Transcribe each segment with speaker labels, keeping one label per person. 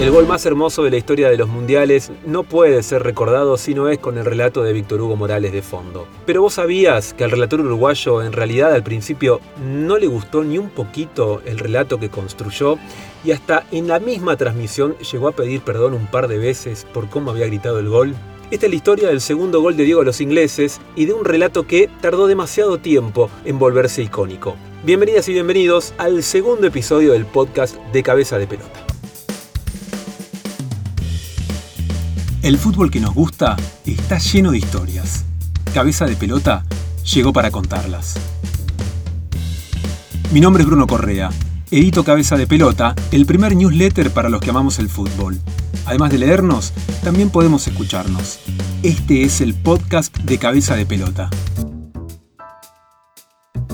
Speaker 1: El gol más hermoso de la historia de los mundiales no puede ser recordado si no es con el relato de Víctor Hugo Morales de fondo. Pero vos sabías que al relator uruguayo en realidad al principio no le gustó ni un poquito el relato que construyó y hasta en la misma transmisión llegó a pedir perdón un par de veces por cómo había gritado el gol. Esta es la historia del segundo gol de Diego a los ingleses y de un relato que tardó demasiado tiempo en volverse icónico. Bienvenidas y bienvenidos al segundo episodio del podcast de Cabeza de Pelota. El fútbol que nos gusta está lleno de historias. Cabeza de Pelota llegó para contarlas. Mi nombre es Bruno Correa. Edito Cabeza de Pelota, el primer newsletter para los que amamos el fútbol. Además de leernos, también podemos escucharnos. Este es el podcast de Cabeza de Pelota.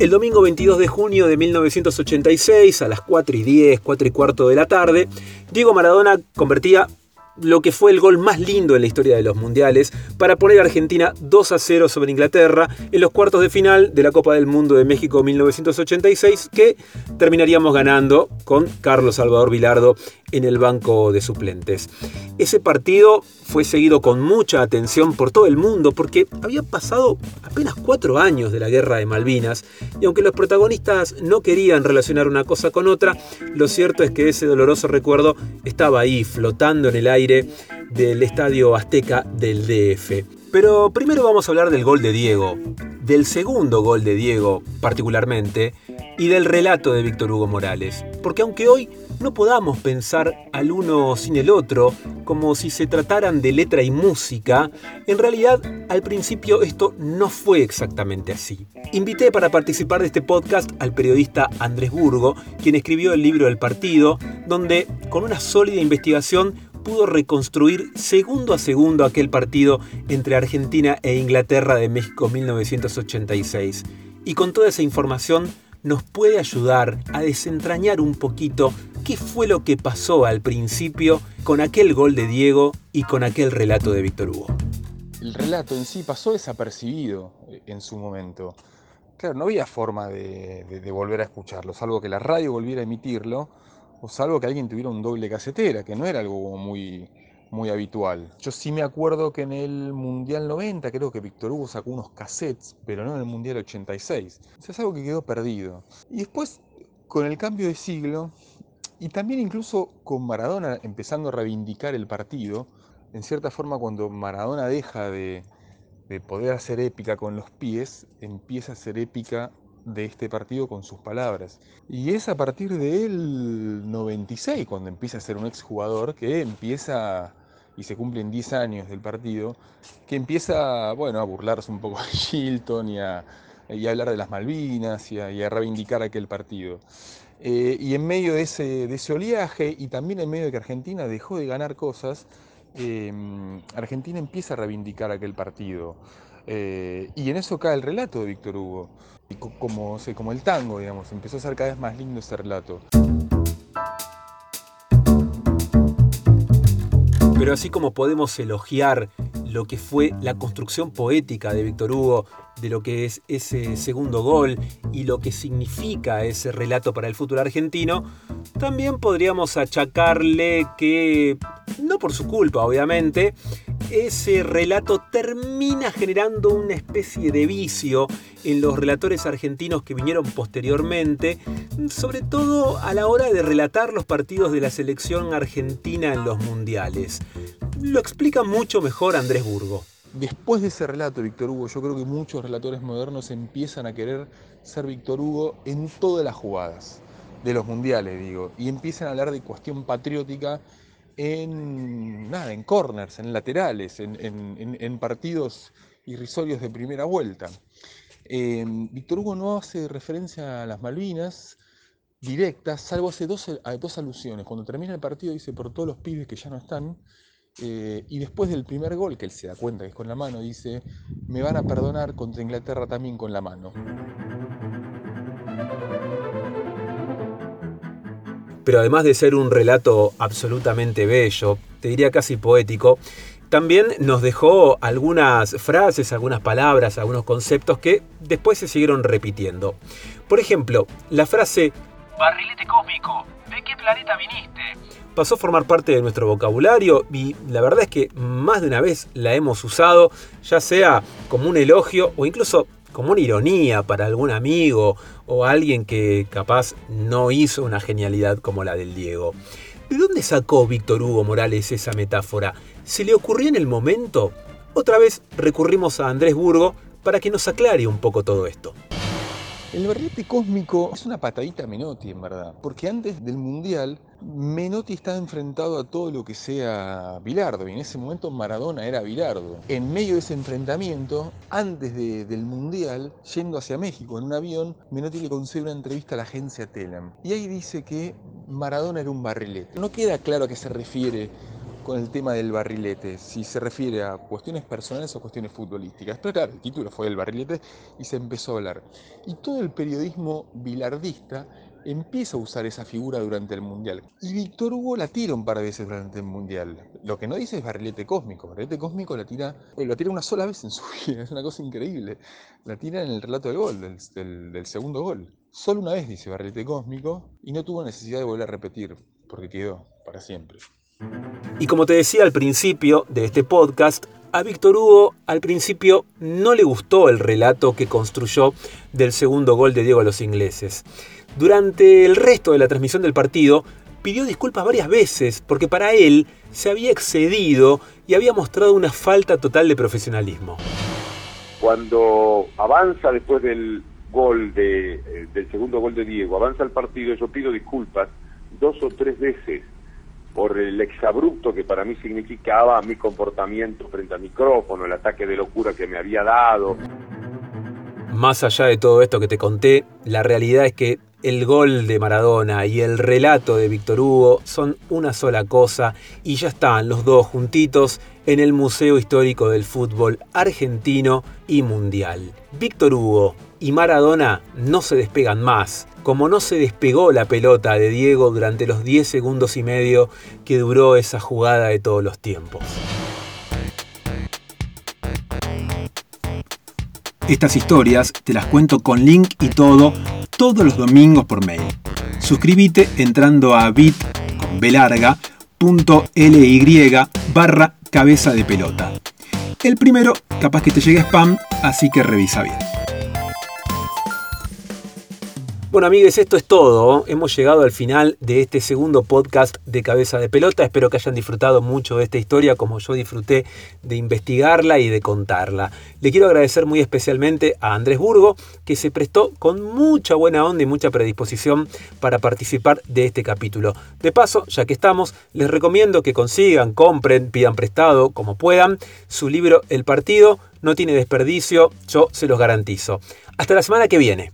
Speaker 1: El domingo 22 de junio de 1986, a las 4 y 10, 4 y cuarto de la tarde, Diego Maradona convertía lo que fue el gol más lindo en la historia de los mundiales para poner a Argentina 2 a 0 sobre Inglaterra en los cuartos de final de la Copa del Mundo de México 1986 que terminaríamos ganando con Carlos Salvador Vilardo en el banco de suplentes. Ese partido fue seguido con mucha atención por todo el mundo porque había pasado apenas cuatro años de la guerra de Malvinas y aunque los protagonistas no querían relacionar una cosa con otra, lo cierto es que ese doloroso recuerdo estaba ahí flotando en el aire del estadio Azteca del DF. Pero primero vamos a hablar del gol de Diego, del segundo gol de Diego particularmente, y del relato de Víctor Hugo Morales. Porque aunque hoy no podamos pensar al uno sin el otro, como si se trataran de letra y música, en realidad al principio esto no fue exactamente así. Invité para participar de este podcast al periodista Andrés Burgo, quien escribió el libro El Partido, donde con una sólida investigación pudo reconstruir segundo a segundo aquel partido entre Argentina e Inglaterra de México 1986. Y con toda esa información nos puede ayudar a desentrañar un poquito qué fue lo que pasó al principio con aquel gol de Diego y con aquel relato de Víctor Hugo.
Speaker 2: El relato en sí pasó desapercibido eh, en su momento. Claro, no había forma de, de volver a escucharlo, salvo que la radio volviera a emitirlo o salvo que alguien tuviera un doble casetera, que no era algo muy, muy habitual. Yo sí me acuerdo que en el Mundial 90 creo que Víctor Hugo sacó unos cassettes, pero no en el Mundial 86. O sea, es algo que quedó perdido. Y después, con el cambio de siglo, y también incluso con Maradona empezando a reivindicar el partido, en cierta forma cuando Maradona deja de, de poder hacer épica con los pies, empieza a ser épica de este partido con sus palabras. Y es a partir del 96, cuando empieza a ser un exjugador, que empieza, y se cumplen 10 años del partido, que empieza bueno, a burlarse un poco de Shilton y a, hablar de las Malvinas y a, reivindicar aquel partido. Eh, y en medio de ese, de ese oleaje, y también en medio de que Argentina dejó de ganar cosas, eh, Argentina empieza a reivindicar aquel partido. Eh, y en eso cae el relato de Víctor Hugo, como, como el tango, digamos, empezó a ser cada vez más lindo ese relato.
Speaker 1: Pero así como podemos elogiar lo que fue la construcción poética de Víctor Hugo, de lo que es ese segundo gol y lo que significa ese relato para el futuro argentino, también podríamos achacarle que, no por su culpa obviamente, ese relato termina generando una especie de vicio en los relatores argentinos que vinieron posteriormente, sobre todo a la hora de relatar los partidos de la selección argentina en los mundiales. Lo explica mucho mejor Andrés Burgo.
Speaker 2: Después de ese relato, Víctor Hugo, yo creo que muchos relatores modernos empiezan a querer ser Víctor Hugo en todas las jugadas de los mundiales, digo, y empiezan a hablar de cuestión patriótica en, nada, en corners, en laterales, en, partidos irrisorios de primera vuelta. Em, Víctor Hugo no hace referencia a las Malvinas directas, salvo hace dos, alusiones. Cuando termina el partido dice por todos los pibes que ya no están, eh, y después del primer gol, que él se da cuenta que es con la mano, dice, me van a perdonar contra Inglaterra también con la mano.
Speaker 1: Pero además de ser un relato absolutamente bello, te diría casi poético, también nos dejó algunas frases, algunas palabras, algunos conceptos que después se siguieron repitiendo. Por ejemplo, la frase Barrilete cósmico, ¿de qué planeta viniste? Pasó a formar parte de nuestro vocabulario y la verdad es que más de una vez la hemos usado, ya sea como un elogio o incluso como una ironía para algún amigo o alguien que capaz no hizo una genialidad como la del Diego. ¿De dónde sacó Víctor Hugo Morales esa metáfora? ¿Se le ocurrió en el momento? Otra vez recurrimos a Andrés Burgo para que nos aclare un poco todo esto.
Speaker 2: El barrilete cósmico es una patadita a Menotti, en verdad, porque antes del Mundial, Menotti estaba enfrentado a todo lo que sea Bilardo, y en ese momento Maradona era Bilardo. En medio de ese enfrentamiento, antes del Mundial, yendo hacia México en un avión, Menotti le concede una entrevista a la agencia Telam. Y ahí dice que Maradona era un barrilete. No queda claro a qué se refiere con el tema del barrilete, si se refiere a cuestiones personales o cuestiones futbolísticas. Pero claro, el título fue el barrilete y se empezó a hablar. Y todo el periodismo bilardista empieza a usar esa figura durante el Mundial. Y Víctor Hugo la tira un par de veces durante el Mundial. Lo que no dice es barrilete cósmico. Barrilete cósmico la tira, lo tira una sola vez en su vida. Es una cosa increíble. La tira en el relato del gol, del, del segundo gol. Solo una vez dice barrilete cósmico y no tuvo necesidad de volver a repetir, porque quedó para siempre.
Speaker 1: Y como te decía al principio de este podcast, a Víctor Hugo al principio no le gustó el relato que construyó del segundo gol de Diego a los ingleses. Durante el resto de la transmisión del partido, pidió disculpas varias veces porque para él se había excedido y había mostrado una falta total de profesionalismo.
Speaker 3: Cuando avanza después del gol de, eh, del segundo gol de Diego, avanza el partido, yo pido disculpas dos o tres veces por el exabrupto que para mí significaba mi comportamiento frente al micrófono, el ataque de locura que me había dado.
Speaker 1: Más allá de todo esto que te conté, la realidad es que el gol de Maradona y el relato de Víctor Hugo son una sola cosa y ya están los dos juntitos en el Museo Histórico del Fútbol Argentino y Mundial. Víctor Hugo y Maradona no se despegan más como no se despegó la pelota de Diego durante los 10 segundos y medio que duró esa jugada de todos los tiempos.
Speaker 4: Estas historias te las cuento con link y todo todos los domingos por mail. Suscríbete entrando a bit con barra cabeza de pelota. El primero capaz que te llegue spam, así que revisa bien.
Speaker 1: Bueno amigos, esto es todo. Hemos llegado al final de este segundo podcast de Cabeza de Pelota. Espero que hayan disfrutado mucho de esta historia como yo disfruté de investigarla y de contarla. Le quiero agradecer muy especialmente a Andrés Burgo, que se prestó con mucha buena onda y mucha predisposición para participar de este capítulo. De paso, ya que estamos, les recomiendo que consigan, compren, pidan prestado, como puedan, su libro El Partido. No tiene desperdicio, yo se los garantizo. Hasta la semana que viene.